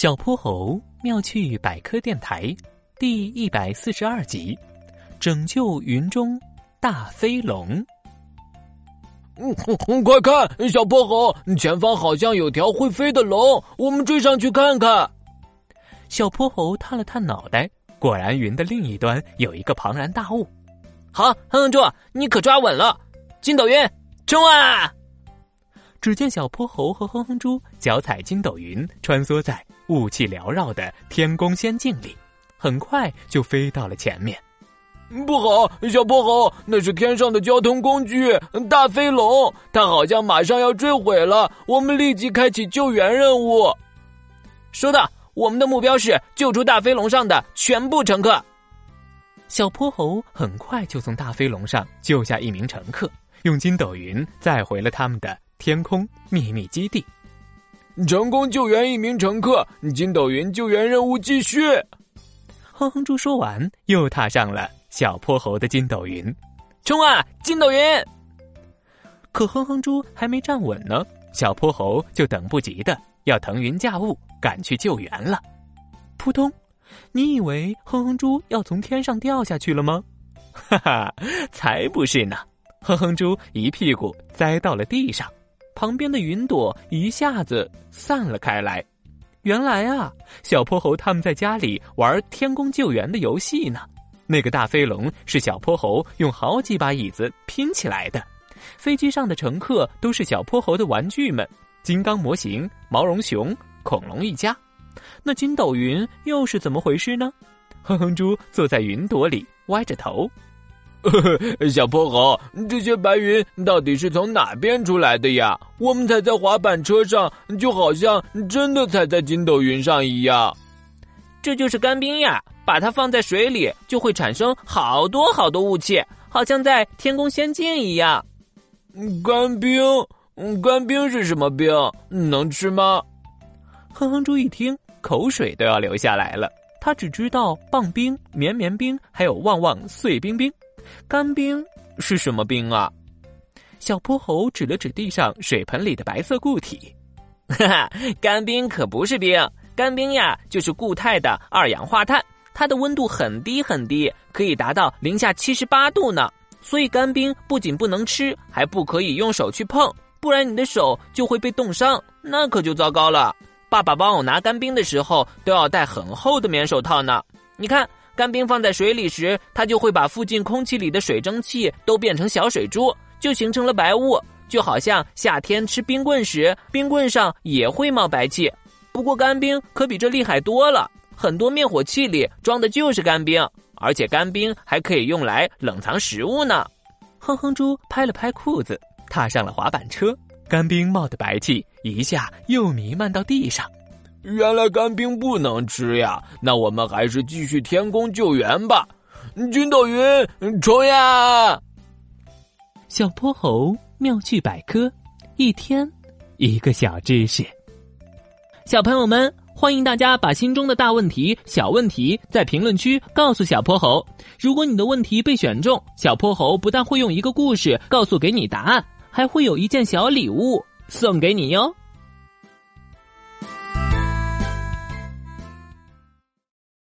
小泼猴妙趣百科电台第一百四十二集：拯救云中大飞龙。嗯，快看，小泼猴，前方好像有条会飞的龙，我们追上去看看。小泼猴探了探脑袋，果然云的另一端有一个庞然大物。好，哼哼猪，你可抓稳了！筋斗云，冲啊！只见小泼猴和哼哼猪脚踩筋斗云，穿梭在雾气缭绕的天宫仙境里，很快就飞到了前面。不好，小泼猴，那是天上的交通工具大飞龙，它好像马上要坠毁了。我们立即开启救援任务。收到，我们的目标是救出大飞龙上的全部乘客。小泼猴很快就从大飞龙上救下一名乘客，用筋斗云载回了他们的。天空秘密基地，成功救援一名乘客。筋斗云救援任务继续。哼哼猪说完，又踏上了小泼猴的筋斗云，冲啊！筋斗云。可哼哼猪还没站稳呢，小泼猴就等不及的要腾云驾雾赶去救援了。扑通！你以为哼哼猪要从天上掉下去了吗？哈哈，才不是呢！哼哼猪一屁股栽到了地上。旁边的云朵一下子散了开来，原来啊，小泼猴他们在家里玩天宫救援的游戏呢。那个大飞龙是小泼猴用好几把椅子拼起来的，飞机上的乘客都是小泼猴的玩具们，金刚模型、毛绒熊、恐龙一家。那筋斗云又是怎么回事呢？哼哼猪坐在云朵里，歪着头。小泼猴，这些白云到底是从哪边出来的呀？我们踩在滑板车上，就好像真的踩在筋斗云上一样。这就是干冰呀！把它放在水里，就会产生好多好多雾气，好像在天宫仙境一样。干冰？干冰是什么冰？能吃吗？哼哼猪一听，口水都要流下来了。他只知道棒冰、绵绵冰，还有旺旺碎冰冰。干冰是什么冰啊？小泼猴指了指地上水盆里的白色固体，哈哈，干冰可不是冰，干冰呀就是固态的二氧化碳，它的温度很低很低，可以达到零下七十八度呢。所以干冰不仅不能吃，还不可以用手去碰，不然你的手就会被冻伤，那可就糟糕了。爸爸帮我拿干冰的时候都要戴很厚的棉手套呢，你看。干冰放在水里时，它就会把附近空气里的水蒸气都变成小水珠，就形成了白雾，就好像夏天吃冰棍时，冰棍上也会冒白气。不过干冰可比这厉害多了，很多灭火器里装的就是干冰，而且干冰还可以用来冷藏食物呢。哼哼猪拍了拍裤子，踏上了滑板车，干冰冒的白气一下又弥漫到地上。原来干冰不能吃呀，那我们还是继续天宫救援吧。筋斗云，冲呀！小泼猴妙趣百科，一天一个小知识。小朋友们，欢迎大家把心中的大问题、小问题在评论区告诉小泼猴。如果你的问题被选中，小泼猴不但会用一个故事告诉给你答案，还会有一件小礼物送给你哟。